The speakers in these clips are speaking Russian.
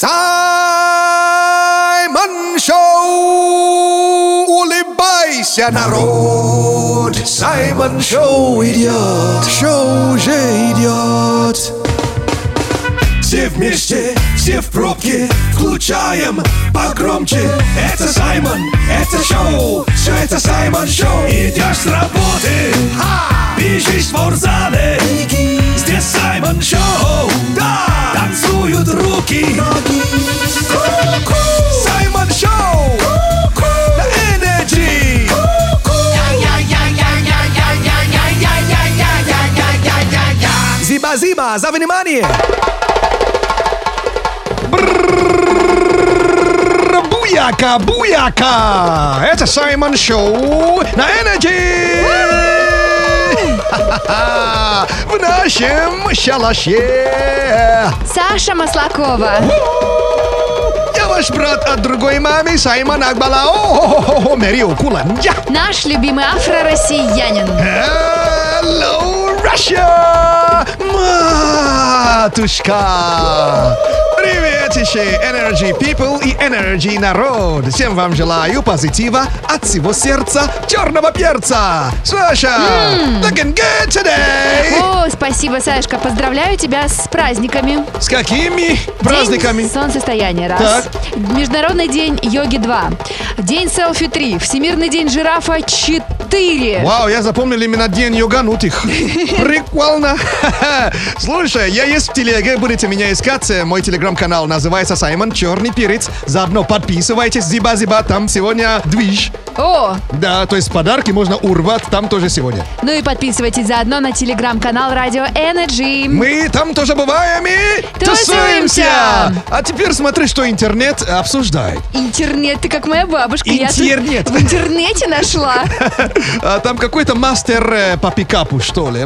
Саймон Шоу! Улыбайся, народ! Саймон Шоу идет! Шоу уже идет! Все вместе, все в пробке, включаем погромче. Это Саймон, это шоу, все это Саймон Шоу. Идешь с работы, бежишь в спортзале. Здесь Саймон Шоу, да, танцуют руки. Саймон Шоу, на Energy. Зиба-зиба, за внимание! Буяка, буяка! Это Саймон Шоу на Energy! В нашем шалаше! Саша Маслакова. Я ваш брат от другой мамы, Саймон Акбалао, Мэрио Куланджа! Наш любимый афро-россиянин. Hello, Russia! Матушка! Приветище, Energy People и Energy народ! Всем вам желаю позитива от всего сердца черного перца! Саша, looking good today! О, спасибо, Сашка. Поздравляю тебя с праздниками. С какими праздниками? День солнцестояния, раз. Так. Международный день йоги, два. День селфи, три. Всемирный день жирафа, четыре. Вау, я запомнил именно день йоганутых. Прикольно. Слушай, я есть в телеге, будете меня искать. э, Мой телеграм-канал называется Саймон Черный Перец. Заодно подписывайтесь, зиба-зиба, там сегодня движ. О, Да, то есть подарки можно урвать там тоже сегодня. ну и подписывайтесь заодно на телеграм-канал Радио Energy. Мы там тоже бываем и Тусуемся! А теперь смотри, что интернет обсуждает. Интернет, ты как моя бабушка. Я Интернет. в интернете нашла. А, Там какой-то мастер э, по пикапу, что ли,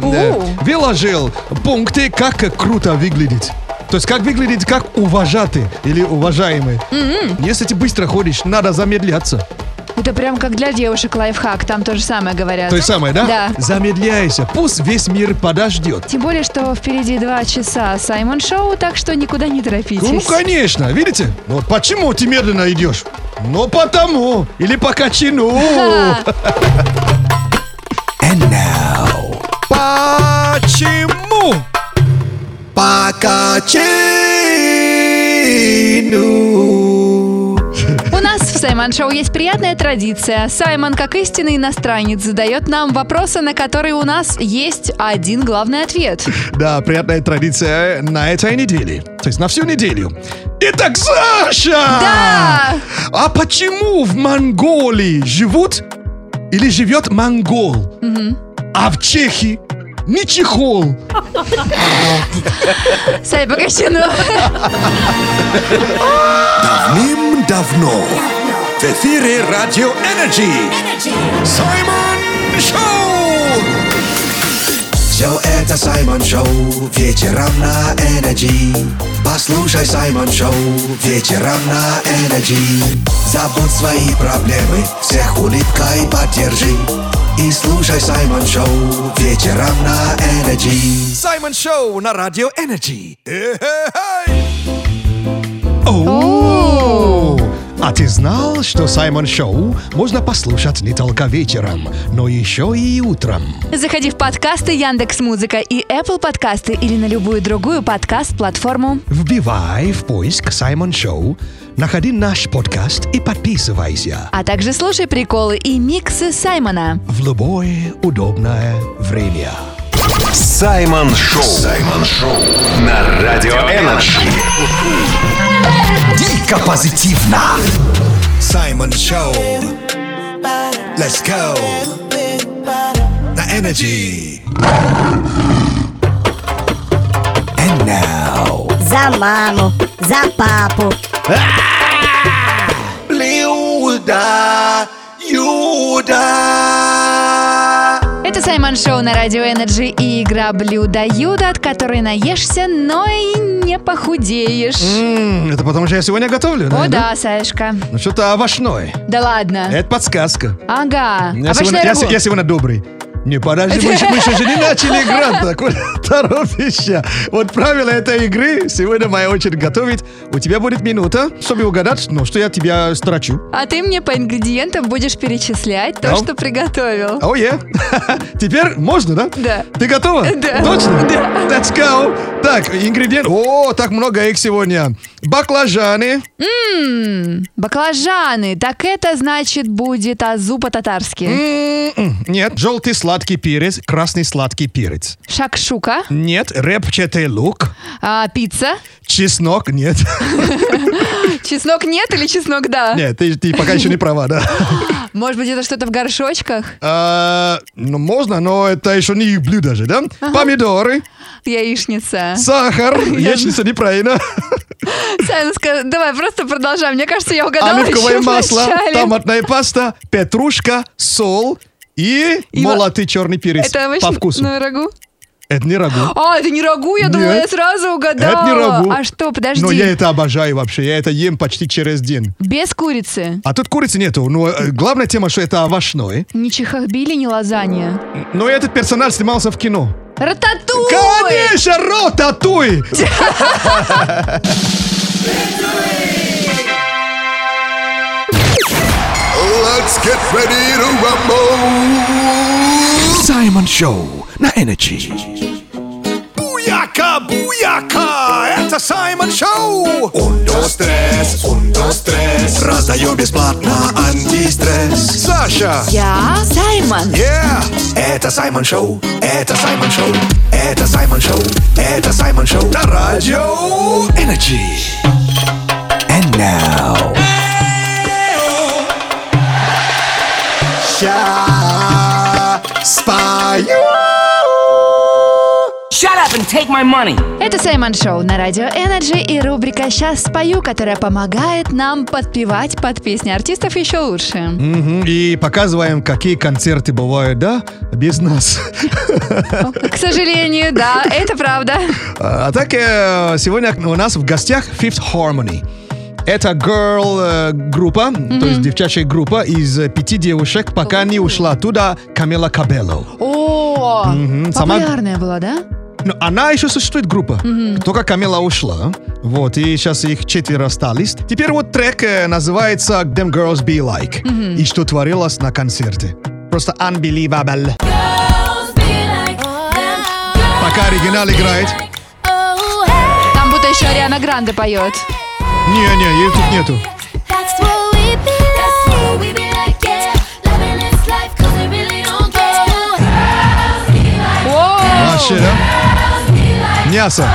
выложил пункты, как круто выглядеть. То есть как выглядеть как уважатый или уважаемый. Если ты быстро ходишь, надо замедляться. Это прям как для девушек лайфхак, там то же самое говорят. То есть самое, да? Да. Замедляйся, пусть весь мир подождет. Тем более, что впереди два часа Саймон Шоу, так что никуда не торопитесь. Ну, конечно, видите? Вот почему ты медленно идешь? Ну, потому. Или по качину. And now. Почему? По качину. У нас в Саймон Шоу есть приятная традиция. Саймон, как истинный иностранец, задает нам вопросы, на которые у нас есть один главный ответ. Да, приятная традиция на этой неделе. То есть на всю неделю. Итак, Саша! Да! А почему в Монголии живут или живет монгол, а в Чехии не чехол? Сай, Богачину. Давным-давно в эфире Радио Энерджи. Саймон Шоу! Все это Саймон Шоу. Вечером на Энерджи. Послушай Саймон Шоу. Вечером на Энерджи. Забудь свои проблемы, всех улыбкой поддержи и слушай Саймон Шоу вечером на Energy Саймон Шоу на Радио Energy Оу! А ты знал, что Саймон Шоу можно послушать не только вечером, но еще и утром? Заходи в подкасты Яндекс Музыка и Apple подкасты или на любую другую подкаст-платформу. Вбивай в поиск Саймон Шоу, находи наш подкаст и подписывайся А также слушай приколы и миксы Саймона. в любое удобное время. Саймон Шоу. Саймон Шоу. На Радио Energy. Дико позитивно! Саймон Шоу Let's go! На Energy And now За маму, за папу. Блюдо Юда Это Саймон Шоу на Радио Energy и игра Блюдо Юда, от которой наешься, но и не похудеешь. М, Это потому что я сегодня готовлю, О да, Сашка. Ну что-то овощное Да ладно. Это подсказка Ага. я Овощное сегодня, я, рагу. се- я сегодня добрый Не, подожди, мы, еще- мы же не начали играть, такой торопишься. Вот правила этой игры, сегодня моя очередь готовить. У тебя будет минута, чтобы угадать, ну, что я тебя строчу. А ты мне по ингредиентам будешь перечислять то, Да. что приготовил. О, е. Теперь можно, да? Да. Ты готова? Да. Точно? Да. Let's go. Так, ингредиент. О, так много их сегодня. Баклажаны, М, Баклажаны. Так это значит будет азу по-татарски. М-м, Нет, желтый сладкий перец, красный сладкий перец. Шакшука. Нет, репчатый лук, А, пицца. чеснок, нет. Чеснок нет или чеснок да? Нет, ты, ты пока еще не права, да. Может быть, это что-то в горшочках? А, ну, можно, но это еще не их блюдо же, да? Помидоры, Яичница. Сахар, яичница неправильно, Саймон, ска- давай просто продолжаем. Мне кажется, я угадала оливковое масло, томатная паста, петрушка, соль и, И молотый черный перец Это по вкусу. рагу? Это не рагу. А, это не рагу, я думала, Нет. я сразу угадала. Это не рагу. А что, подожди. Но я это обожаю вообще, я это ем почти через день. Без курицы. А тут курицы нету, но э, главная тема, что это овощной. Ни чехахбили, ни лазанья. Но этот персонаж снимался в кино. Рататуй! Конечно, ротатуй! Let's get ready to rumble. Саймон Шоу на Energy. Буяка, буяка, это Саймон Шоу. Ундо стресс, ундо стресс. Раздаем бесплатно антистресс. Саша, Я Саймон. yeah. Это Саймон Шоу, это Саймон Шоу, это Саймон Шоу, это Саймон Шоу на радио Energy. And now. Я спою. Shut up and take my money. Это Саймон Шоу на Радио Energy и рубрика «Сейчас спою», которая помогает нам подпевать под песни артистов еще лучше. Мгм, И показываем, какие концерты бывают, да, без нас. К сожалению, да, это правда. А так, э, сегодня у нас в гостях Fifth Harmony. Это girl э, группа, то есть девчачья группа из э, пяти девушек, пока не ушла туда Камила Кабелло. О, сама- популярная была, да? Но она еще существует группа. Только Камила ушла. Вот, и сейчас их четверо остались. Теперь вот трек э, называется Them Girls Be Like. И что творилось на концерте. Просто unbelievable. Пока оригинал играет. Там будто еще Ариана Гранде поет. Не-не, ее тут нету. Вообще, да? Мясо.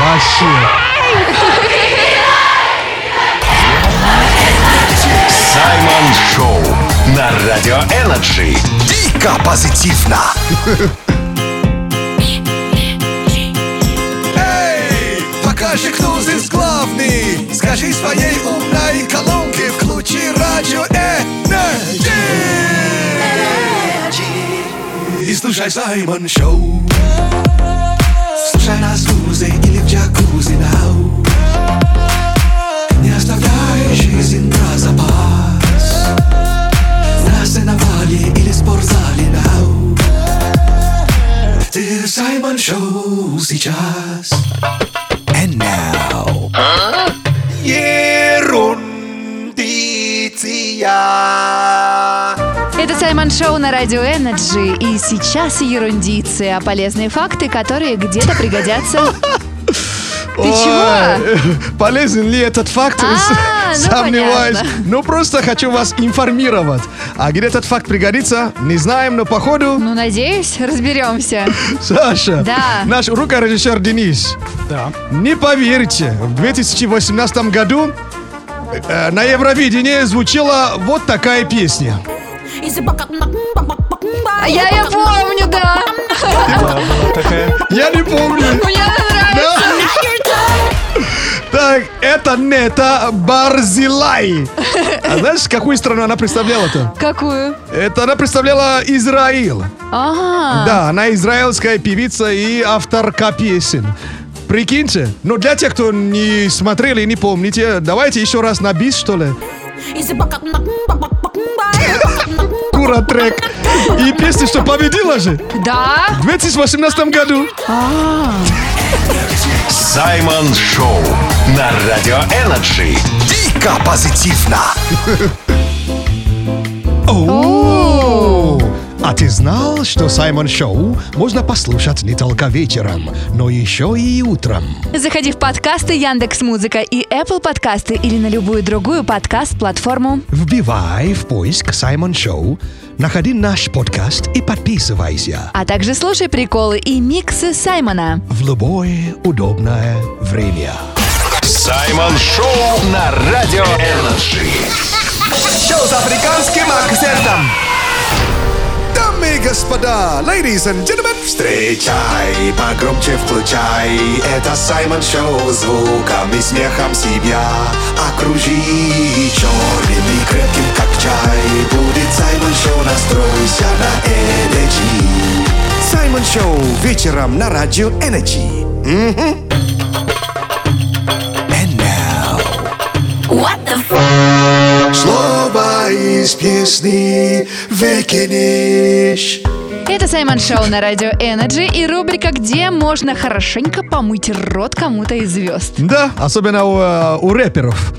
Вообще. Саймон Шоу на Радио Energy. Дико позитивно. Эй, покажи, кто здесь главный. Скажи своей умной колонке, включи радио Energy. И слушай Саймон Шоу. Слушай нас в вузе или в джакузи now. Не оставляй жизнь про запас. На сеновале или спортзале нау. Ты в Саймон Шоу сейчас. And now. Ерундиция. Шоу на Радио Energy. И сейчас ерундицы, а полезные факты, которые где-то пригодятся. Ты чего? Полезен ли этот факт? А, ну Сомневаюсь. Ну, просто хочу вас информировать. А где этот факт пригодится, не знаем, но походу... Ну, надеюсь, разберемся. Саша, Да. наш рукорежиссер Денис. Да. Не поверите, в 2018 году э, на Евровидении звучала вот такая песня. А Я ее помню, да. Я не помню. Мне нравится. Так, это Нета Барзилай. А знаешь, какую страну она представляла-то? Какую? Это она представляла Израиль. Ага. Да, она израильская певица и авторка песен. Прикиньте, но для тех, кто не смотрели и не помните, давайте еще раз на бис, что ли? Дура трек. И песня, что победила же Да? в 2018 году. Саймон Шоу на Радио Energy. Дико позитивно. О, А ты знал, что Саймон Шоу можно послушать не только вечером, но еще и утром? Заходи в подкасты Яндекс Музыка и Apple подкасты или на любую другую подкаст-платформу. Вбивай в поиск Саймон Шоу, находи наш подкаст и подписывайся А также слушай приколы и миксы Саймона. в любое удобное время. Саймон Шоу на Радио Energy. Шоу с африканским акцентом. Дамы и господа, ladies and gentlemen, встречай, погромче включай. Это Саймон Шоу, звуком и смехом себя окружи. Черным и крепким, как чай, будет Саймон Шоу, настройся на Energy. Саймон Шоу вечером на радио Energy. Мгм. And now. Слово из песни выкинешь. Это Саймон Шоу на радио Energy и рубрика «Где можно хорошенько помыть рот кому-то из звезд». Да, особенно у, э, у рэперов.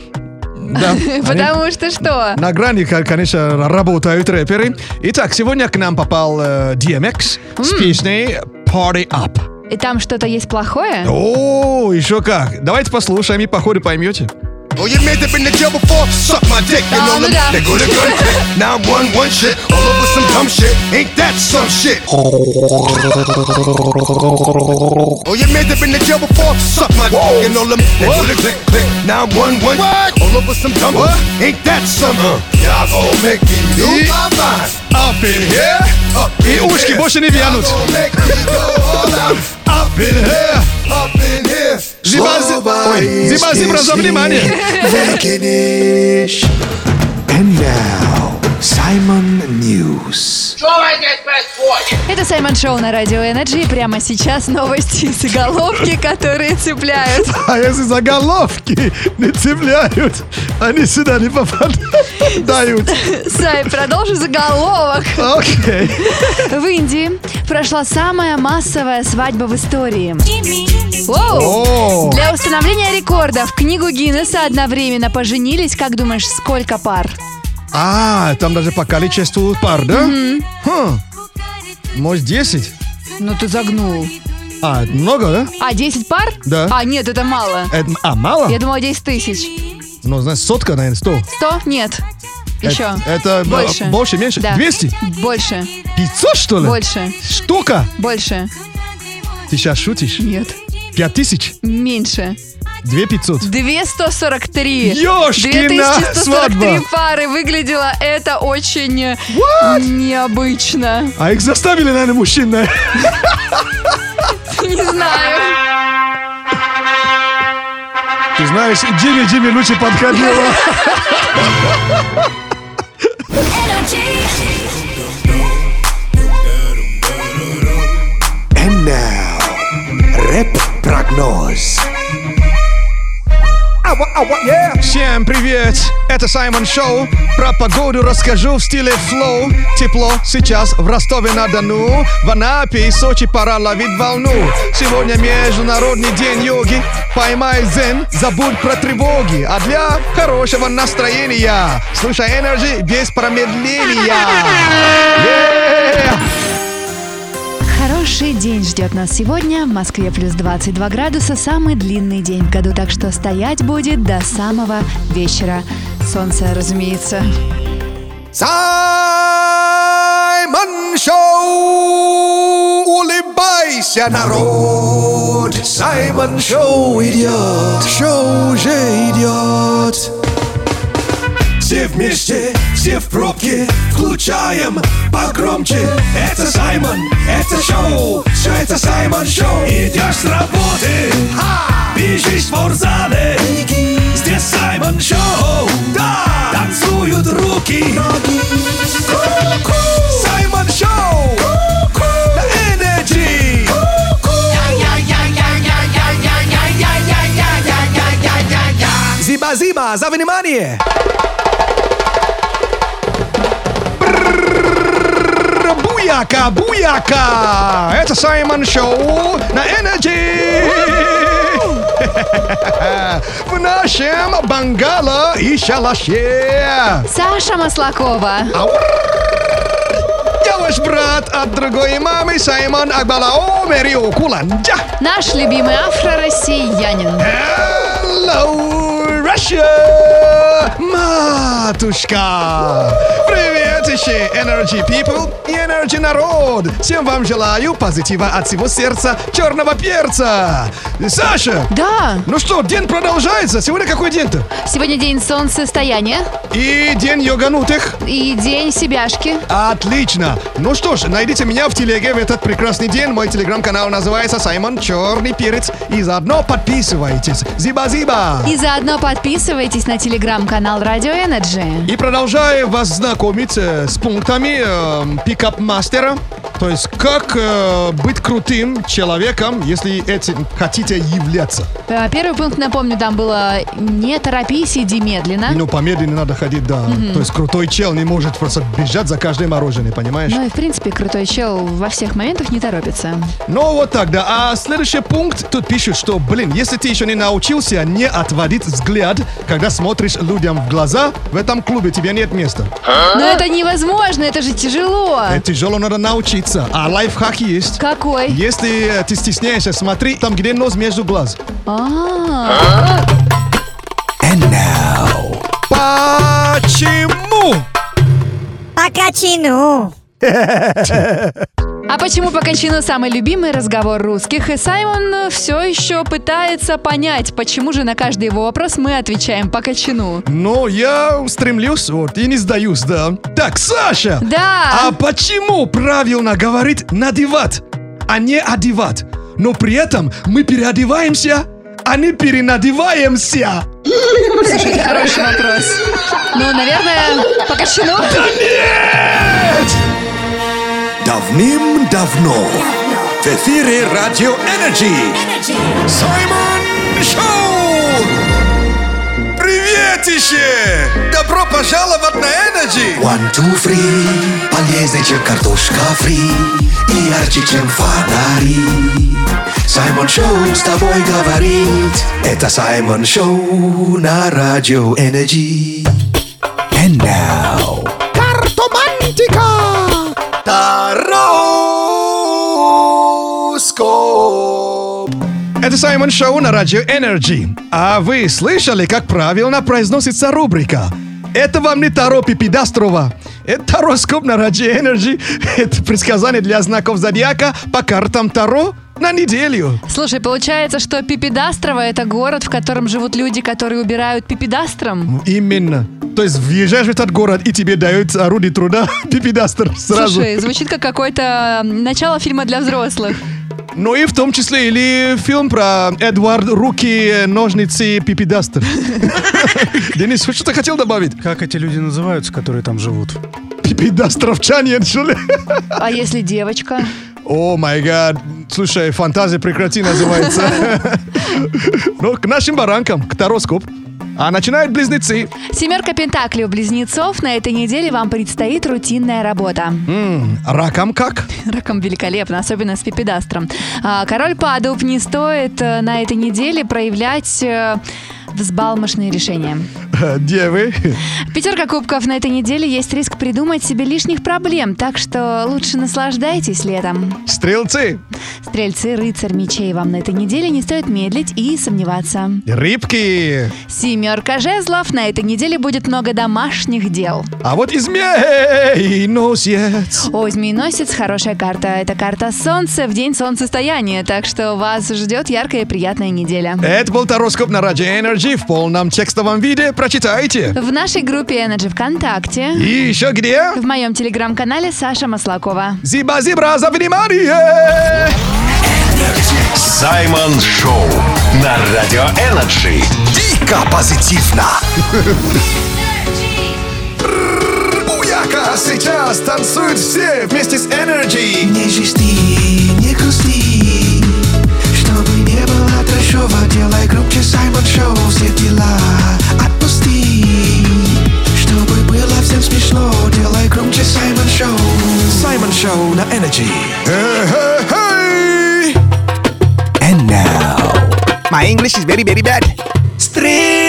Да, Потому что что? на грани, ко- конечно, работают рэперы. Итак, сегодня к нам попал э, DMX с песней Party Up. И там что-то есть плохое? О, еще как. Давайте послушаем и по ходу поймете. Oh, you made it in the jail before? Suck my dick, you Oh, know them. look out. They go to gun click. Now I'm one one shit. All over some dumb shit. Ain't that some shit? Oh, you made it in the jail before? Suck my dick, you know them. They go to click click. Now I'm one one. What? All over some dumb. shit. Ain't that some? Uh, y'all gon' make me lose my mind. Up in here. Up in here. I účky bošený Vianoc. Up in here. Up in here. Zima, zima, zima, zima, zima, zima, zima, zima, zima, zima, zima, внимание. выкинешь. And now, Simon News. Это Саймон Шоу на радио Energy. И прямо сейчас новости и заголовки, которые цепляют. А если заголовки не цепляют, они сюда не попадают. Сай, продолжи заголовок. Окей. В Индии прошла самая массовая свадьба в истории. Воу! О, Для установления рекорда в книгу Гиннесса одновременно поженились, как думаешь, сколько пар? А, там даже по количеству пар, да? Хм. Может, 10? Ну ты загнул. А, много, да? А, 10 пар? Да. А, нет, это мало. Это- а, мало? Я думала 10 тысяч. Ну, знаешь, сотка, наверное, 100. 100? Нет. Еще. Это, это Больше. э, больше, меньше? Да. 200? Больше. 500, что ли? Больше. Штука? Больше. Ты сейчас шутишь? Нет. 5000? Меньше. 2500? 2143. Ёшкина 2143 свадьба. пары. Выглядело это очень э, необычно. А их заставили, наверное, мужчин, да? Не знаю. Ты знаешь, Джимми Джимми лучше подходила. And now, рэп-прогноз. Ава, ава, yeah. Всем привет! Это Саймон Шоу. Про погоду расскажу в стиле флоу. Тепло сейчас в Ростове-на-Дону. В Анапе и Сочи пора ловить волну. Сегодня Международный день йоги. Поймай дзен, забудь про тревоги. А для хорошего настроения слушай Energy без промедления. Yeah! Хороший день ждет нас сегодня. В Москве плюс 22 градуса. Самый длинный день в году, так что стоять будет до самого вечера. Солнце, разумеется. Саймон Шоу! Улыбайся, народ! Саймон Шоу идет! Шоу уже идет! Все вместе, все в пробке, включаем погромче. Это Саймон, это шоу, все это Саймон Шоу. Идешь с работы, бежишь в спортзале. Здесь Саймон Шоу, да, танцуют руки. Ку-ку. Саймон Шоу, на Energy. Зиба-зиба, за внимание! Буяка, буяка! Это Саймон Шоу на Energy! В нашем бангало и шалаше! Саша Маслакова. Я ваш брат от другой мамы Саймон Акбалао Мерио Куланджа! Наш любимый афро-россиянин. Hello, Russia! Матушка! Привет еще, Energy People и Energy Народ! Всем вам желаю позитива от всего сердца черного перца! Саша! Да, Ну что, день продолжается. Сегодня какой день-то? сегодня день солнцестояния И день йоганутых. и день себяшки. Отлично. Ну что ж, найдите меня в телеге в этот прекрасный день. Мой телеграм-канал называется Саймон Черный Перец. И заодно подписывайтесь. Зиба-зиба. И заодно подписывайтесь на телеграм-канал Радио Energy. И продолжаю вас знакомить э, с пунктами э, пикап-мастера. То есть, как э, быть крутым человеком, если этим хотите являться. Э, Первый пункт, напомню, там было «Не торопись, иди медленно». Ну, помедленнее надо ходить, да. То есть, крутой чел не может просто бежать за каждой мороженое, понимаешь? Ну и, в принципе, крутой чел во всех моментах не торопится. Ну, вот так, да. А следующий пункт, тут пишут, что, блин, если ты еще не научился не отводить взгляд, когда смотришь людям в глаза, в этом клубе тебе нет места. Но это невозможно, это же тяжело. Это тяжело надо научиться. А лайфхак есть. Какой? Если э, ты стесняешься, смотри там, где нос между глаз. А, Почему? Пока чину. А почему по кончину самый любимый разговор русских? И Саймон все еще пытается понять, почему же на каждый его вопрос мы отвечаем по кочану. Ну, я стремлюсь, вот, и не сдаюсь, да. Так, Саша! Да. А почему правильно говорить надевать, а не одевать? Но при этом мы переодеваемся, а не перенадеваемся. Слушай, хороший вопрос. Ну, наверное, по кочану? Нет! Давным-давно. В эфире Радио Energy Саймон Шоу! Приветище! Добро пожаловать на Energy! One, two, three. Полезнее, чем картошка фри. И ярче, чем фонари. Саймон Шоу с тобой говорит. Это Саймон Шоу на Радио Energy And now Шоу на Радио Energy. А вы слышали, как правильно произносится рубрика? Это вам не Таро Пипидастрова. Это Тароскоп на Радио Energy. Это предсказание для знаков зодиака по картам Таро на неделю. Слушай, получается, что Пипедастрово это город, в котором живут люди, которые убирают пипедастром? Именно. То есть въезжаешь в этот город, и тебе дают орудие труда Пипидастр сразу. Слушай, звучит как какое-то начало фильма для взрослых. Ну и в том числе или фильм про Эдвард Руки, ножницы, Пипидастер. Денис, что-то хотел добавить? Как эти люди называются, которые там живут? Пипидастровчане, что ли? А если девочка? О май гад. Слушай, фантазия прекрати называется. Ну, к нашим баранкам, к тароскоп. А начинают близнецы. Семерка пентаклей у близнецов. На этой неделе вам предстоит рутинная работа. М, Ракам как? Раком великолепно, особенно с пипедастром. А, Король падуб не стоит э, на этой неделе проявлять э, взбалмошные решения. Э, Девы. Пятерка кубков на этой неделе есть риск придумать себе лишних проблем, так что лучше наслаждайтесь летом. Стрелцы. Стрельцы, рыцарь мечей вам на этой неделе не стоит медлить и сомневаться. Рыбки. Семерка жезлов на этой неделе будет много домашних дел. А вот и змееносец. О, змееносец хорошая карта. Это карта солнца в день солнцестояния, так что вас ждет яркая и приятная неделя. Это был тароскоп на Радио Energy в полном текстовом виде. Прочитайте. В нашей группе Energy ВКонтакте, И еще где? в моем телеграм-канале Саша Маслакова. Зиба-зибра за внимание! Саймон Шоу на Радио Energy. Дико позитивно! Буяка сейчас танцуют все вместе с Energy Не жести, не грусти Большого делай громче Саймон Шоу Все дела отпусти Чтобы было всем смешно Делай громче Саймон Шоу Саймон Шоу на Energy And now My English is very very bad Стрим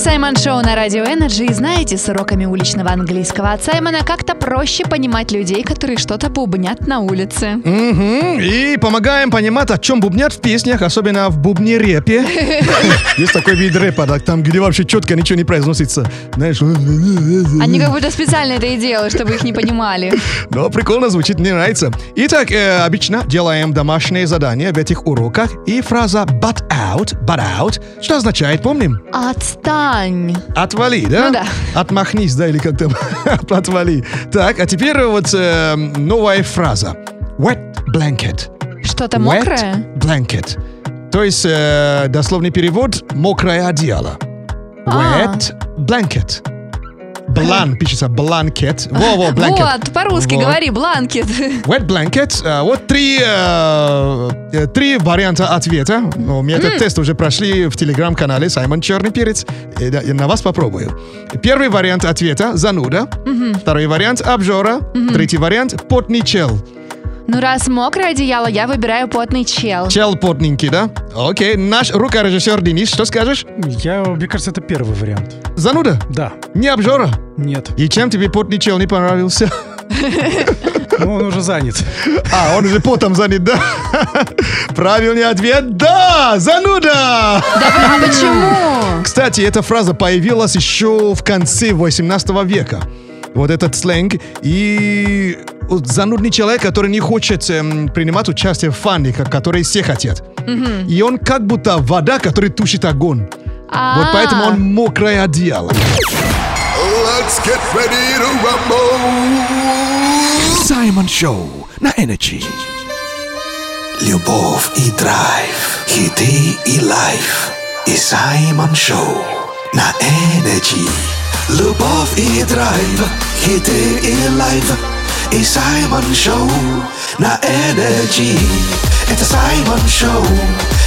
Саймон Шоу на Радио Energy. И знаете, с уроками уличного английского от Саймона как-то проще понимать людей, которые что-то бубнят на улице. Мгм. И помогаем понимать, о чем бубнят в песнях, особенно в бубне рэпе. Есть такой вид рэпа, да, там, где вообще четко ничего не произносится. Знаешь, Они как будто специально это и делают, чтобы их не понимали. но прикольно звучит, мне нравится. Итак, э, обычно делаем домашние задания в этих уроках. И фраза but out, but out, что означает, помним? Отстань. Отвали, да? Ну да. Отмахнись, да, или как там? Отвали. Так, а теперь вот э, новая фраза. Wet blanket. Что-то Wet мокрое? blanket. То есть э, дословный перевод «мокрое одеяло». А. Wet blanket. Blan пишется blanket. Во-во, blanket. Вот, по-русски Вот. говори, blanket. Wet blanket. Э, Вот три, э, э, три варианта ответа. Ну, Мы этот тест уже прошли в телеграм-канале Саймон Черный Перец. Я на вас попробую. Первый вариант ответа – зануда. Второй вариант – обжора. Третий вариант – потный чел. Ну, раз мокрое одеяло, я выбираю потный чел. Чел потненький, да? Окей. Наш звукорежиссер Денис, что скажешь? Я, мне кажется, это первый вариант. Зануда? Да. Не обжора? Нет. И чем тебе потный чел не понравился? Ну, он уже занят. А, он уже потом занят, да? Правильный ответ – да! Зануда! А почему? Кстати, эта фраза появилась еще в конце 18 века. Вот этот сленг. И вот занудный человек, который не хочет эм, принимать участие в фане, ко- которые все хотят. И он как будто вода, которая тушит огонь. Вот А, поэтому он мокрое одеяло. Let's get ready to rumble. Саймон Шоу на Energy. Любовь и драйв, хиты и лайф. И Саймон Шоу на Energy. Любовь и драйв, хиты и лайф. И Саймон Шоу на Energy. Это Саймон Шоу,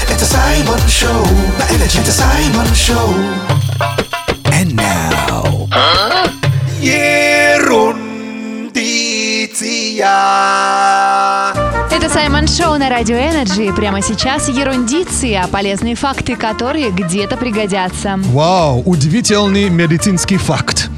это Саймон Шоу на Energy. Это Саймон Шоу. Саймон Шоу на Радио Energy. Прямо сейчас ерундиция, полезные факты, которые где-то пригодятся. Вау, удивительный медицинский факт.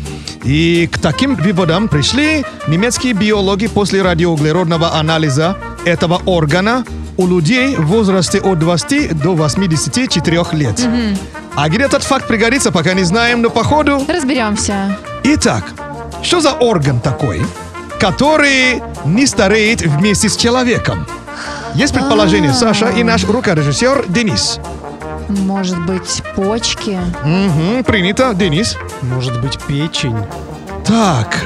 И к таким выводам пришли немецкие биологи после радиоуглеродного анализа этого органа у людей в возрасте от 20 до 84 лет. А где этот факт пригодится, пока не знаем, но походу... Разберемся. Итак, что за орган такой, который не стареет вместе с человеком? Есть предположение, Саша и наш рукорежиссер Денис. Может быть, почки? Мгм, принято, Денис. Может быть, печень. Так,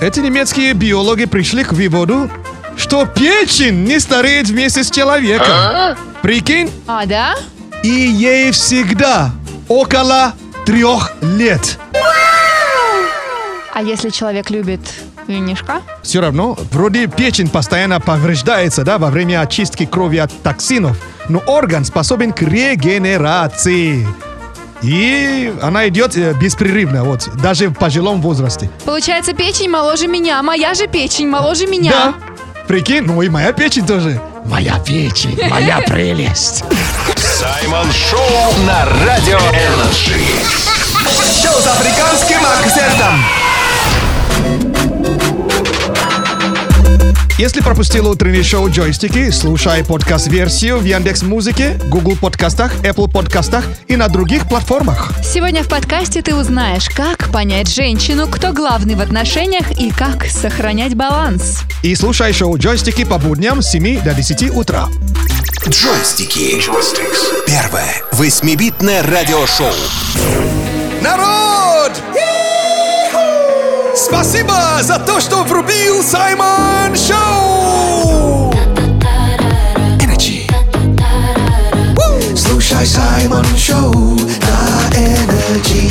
эти немецкие биологи пришли к выводу, что печень не стареет вместе с человеком. Прикинь? А, да? И ей всегда около трех лет. А если человек любит винишка? Все равно, вроде печень постоянно повреждается, да, во время очистки крови от токсинов, но орган способен к регенерации. И она идет э, беспрерывно, вот, даже в пожилом возрасте. Получается, печень моложе меня. Моя же печень моложе меня. Да, прикинь, ну и моя печень тоже. Моя печень, моя прелесть. Саймон Шоу на Радио Energy. Шоу с африканским акцентом. Если пропустил утреннее шоу «Джойстики», слушай подкаст-версию в Яндекс Музыке, Google подкастах, Apple подкастах и на других платформах. Сегодня в подкасте ты узнаешь, как понять женщину, кто главный в отношениях и как сохранять баланс. И слушай шоу «Джойстики» по будням с 7 до 10 утра. Джойстики. Первое восьмибитное радиошоу. Народ! Спасибо за то, что врубил Саймон Шоу! Energy. Woo! Слушай Саймон Шоу на Energy.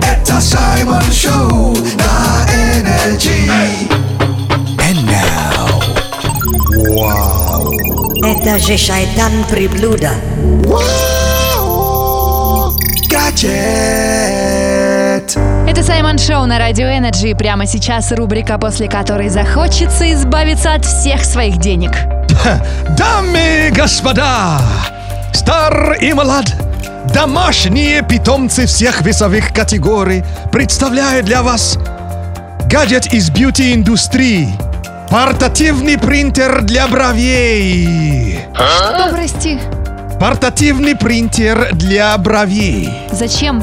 Это Саймон Шоу на Energy. And now. Вау! Это же шайтан приблуда. Гаджет. Нет. Это Саймон Шоу на Радио Energy. И Прямо сейчас рубрика, после которой захочется избавиться от всех своих денег. Дамы и господа, стар и молод, домашние питомцы всех весовых категорий представляют для вас гаджет из бьюти-индустрии. Портативный принтер для бровей. Что, прости? Портативный принтер для бровей. Зачем?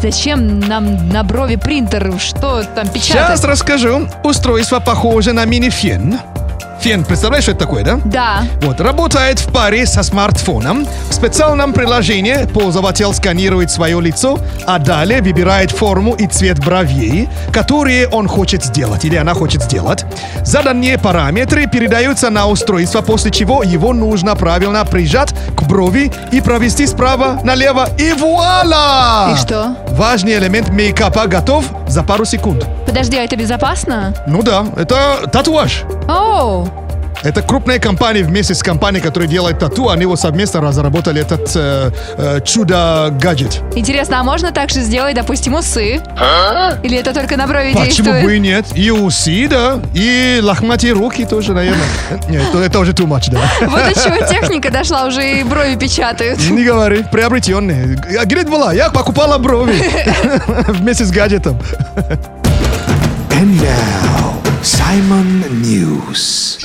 Зачем нам на брови принтер? Что там Сейчас печатать? расскажу. Устройство похоже на мини-фен. Фен, представляешь, что это такое, да? Да. Вот, работает в паре со смартфоном. В специальном приложении пользователь сканирует свое лицо, а далее выбирает форму и цвет бровей, которые он хочет сделать или она хочет сделать. Заданные параметры передаются на устройство, после чего его нужно правильно прижать к брови и провести справа налево. И вуаля! И что? Важный элемент мейкапа готов за пару секунд. Подожди, а это безопасно? Ну да, это татуаж. Оу, Это крупная компания вместе с компанией, которая делает тату, они вот совместно разработали этот э, э, чудо-гаджет. интересно, а можно так же сделать, допустим, усы? Или это только на брови Почему действует? бы и нет? И усы, да, и лохматые руки тоже, наверное. Нет, это, уже too much, да. Вот до чего техника дошла, уже и брови печатают. Не говори, приобретенные. А это была? Я покупала брови вместе с гаджетом. And now, Simon News.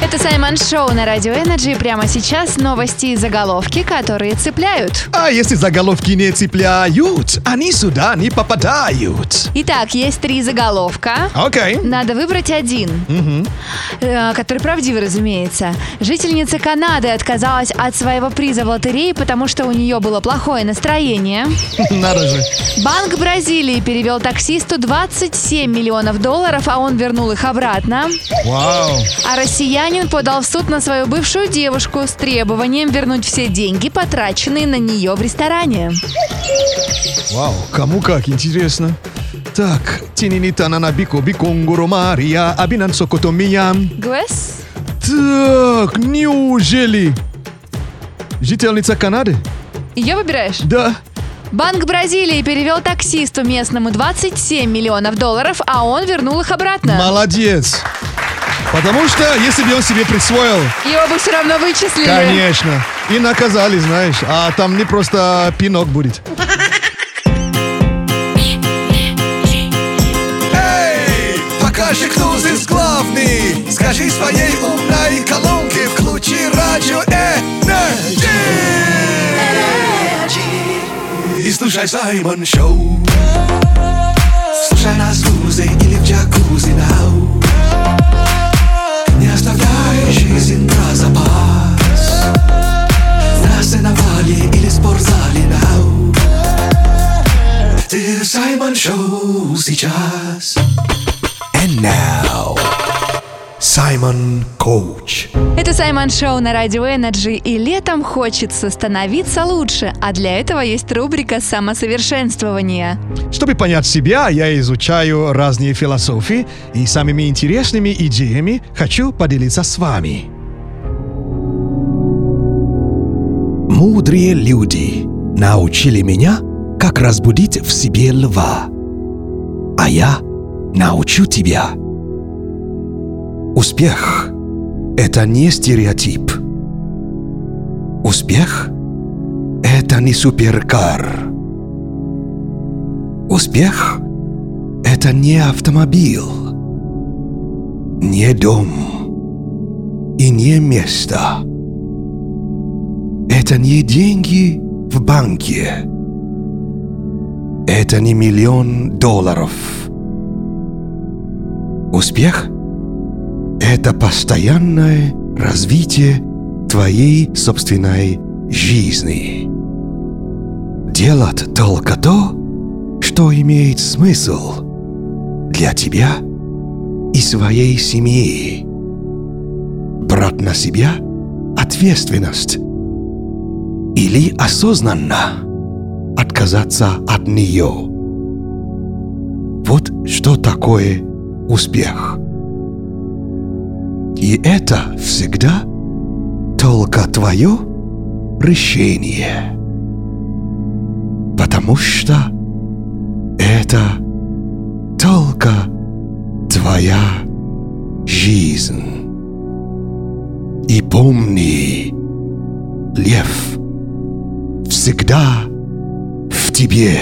Это Саймон Шоу на Радио Энерджи. Прямо сейчас новости и заголовки, которые цепляют. А если заголовки не цепляют, они сюда не попадают. Итак, есть три заголовка. Окей. Надо выбрать один, Э, который правдивый, разумеется. Жительница Канады отказалась от своего приза в лотерее, потому что у нее было плохое настроение. Надо же. Банк Бразилии перевел таксисту 27 миллионов долларов, а он вернул их обратно. Вау. А россиянин подал в суд на свою бывшую девушку с требованием вернуть все деньги, потраченные на нее в ресторане. Вау, кому как, интересно. Так, тининита на бико биконгуро Мария, абинан сокото миян. Гвес? Так, неужели? Жительница Канады? Ее выбираешь? Да. Банк Бразилии перевел таксисту местному 27 миллионов долларов, а он вернул их обратно. Молодец. Потому что, если бы он себе присвоил, Его бы все равно вычислили. конечно, и наказали, знаешь, а там не просто пинок будет. Эй, покажи, кто здесь главный. Скажи своей умной колонке, включи радио Энерджи. Слушай Саймон Шоу. Слушай нас в лузе или в джакузи now. Не оставляй жизнь про запас. На сеновале или спортзале now. Ты Саймон Шоу сейчас. And now, Simon Coach. Это Саймон Шоу на Радио Энерджи, и летом хочется становиться лучше, а для этого есть рубрика самосовершенствования. Чтобы понять себя, я изучаю разные философии и самыми интересными идеями хочу поделиться с вами. Мудрые люди научили меня, как разбудить в себе льва. А я научу тебя. Успех – это не стереотип. Успех – это не суперкар. Успех – это не автомобиль, не дом и не место. Это не деньги в банке. Это не миллион долларов. Успех – это постоянное развитие твоей собственной жизни. Делать только то, что имеет смысл для тебя и своей семьи. Брать на себя ответственность или осознанно отказаться от нее. Вот что такое успех. И это всегда только твое решение. Потому что Это только твоя жизнь. И помни, лев всегда в тебе.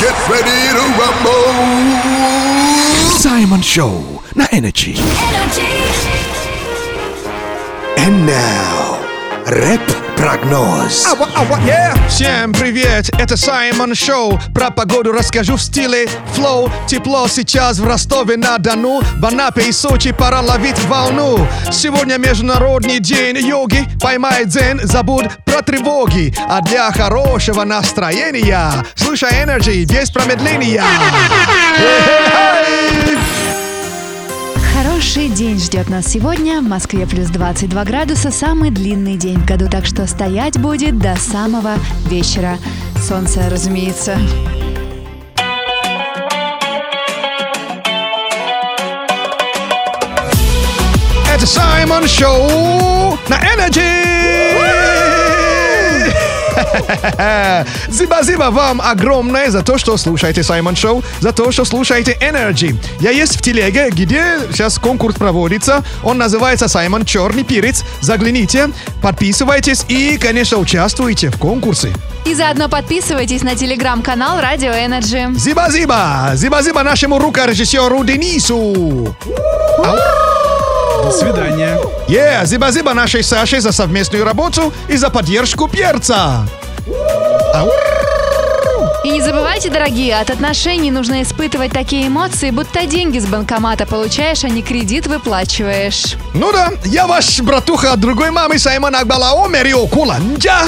Get ready to rumble. Simon Show на Energy. Energy! And now, рэп-прогноз. Всем привет, это Саймон Шоу. Про погоду расскажу в стиле флоу. Тепло сейчас в Ростове-на-Дону. В Анапе и Сочи пора ловить волну. Сегодня международный день йоги. Поймай дзен, забудь про тревоги. А для хорошего настроения слушай Energy без промедления. Эй! Хороший день ждет нас сегодня. В Москве плюс 22 градуса. Самый длинный день в году, так что стоять будет до самого вечера. Солнце, разумеется. Это Саймон Шоу на Energy! Зиба-зиба вам огромное за то, что слушаете Саймон Шоу, за то, что слушаете Energy. Я есть в телеге, где сейчас конкурс проводится. Он называется Саймон Черный Перец. Загляните, подписывайтесь и, конечно, участвуйте в конкурсе. И заодно подписывайтесь на телеграм-канал Радио Energy. Зиба-зиба! Зиба-зиба нашему рукорежиссеру Денису! До свидания. Yeah, зиба-зиба нашей Саше за совместную работу и за поддержку перца. И не забывайте, дорогие, от отношений нужно испытывать такие эмоции, будто деньги с банкомата получаешь, а не кредит выплачиваешь. Ну да, я ваш братуха от другой мамы Саймон Акбалао Мерио Куланджа.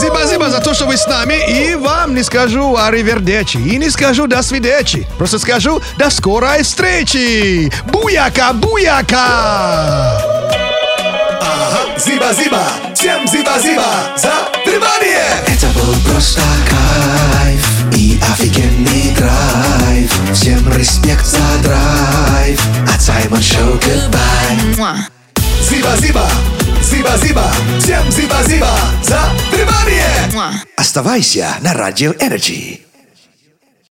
Зиба-зиба за то, что вы с нами, и вам не скажу аривердечи, и не скажу до свидечи. Просто скажу до скорой встречи. Буяка, буяка! Зиба-зиба, всем зиба-зиба за внимание! Был просто кайф и офигенный драйв. Всем респект за драйв. От Саймон Шоу goodbye. Зиба-зиба, зиба-зиба, всем зиба-зиба за внимание! Оставайся на Радио Energy.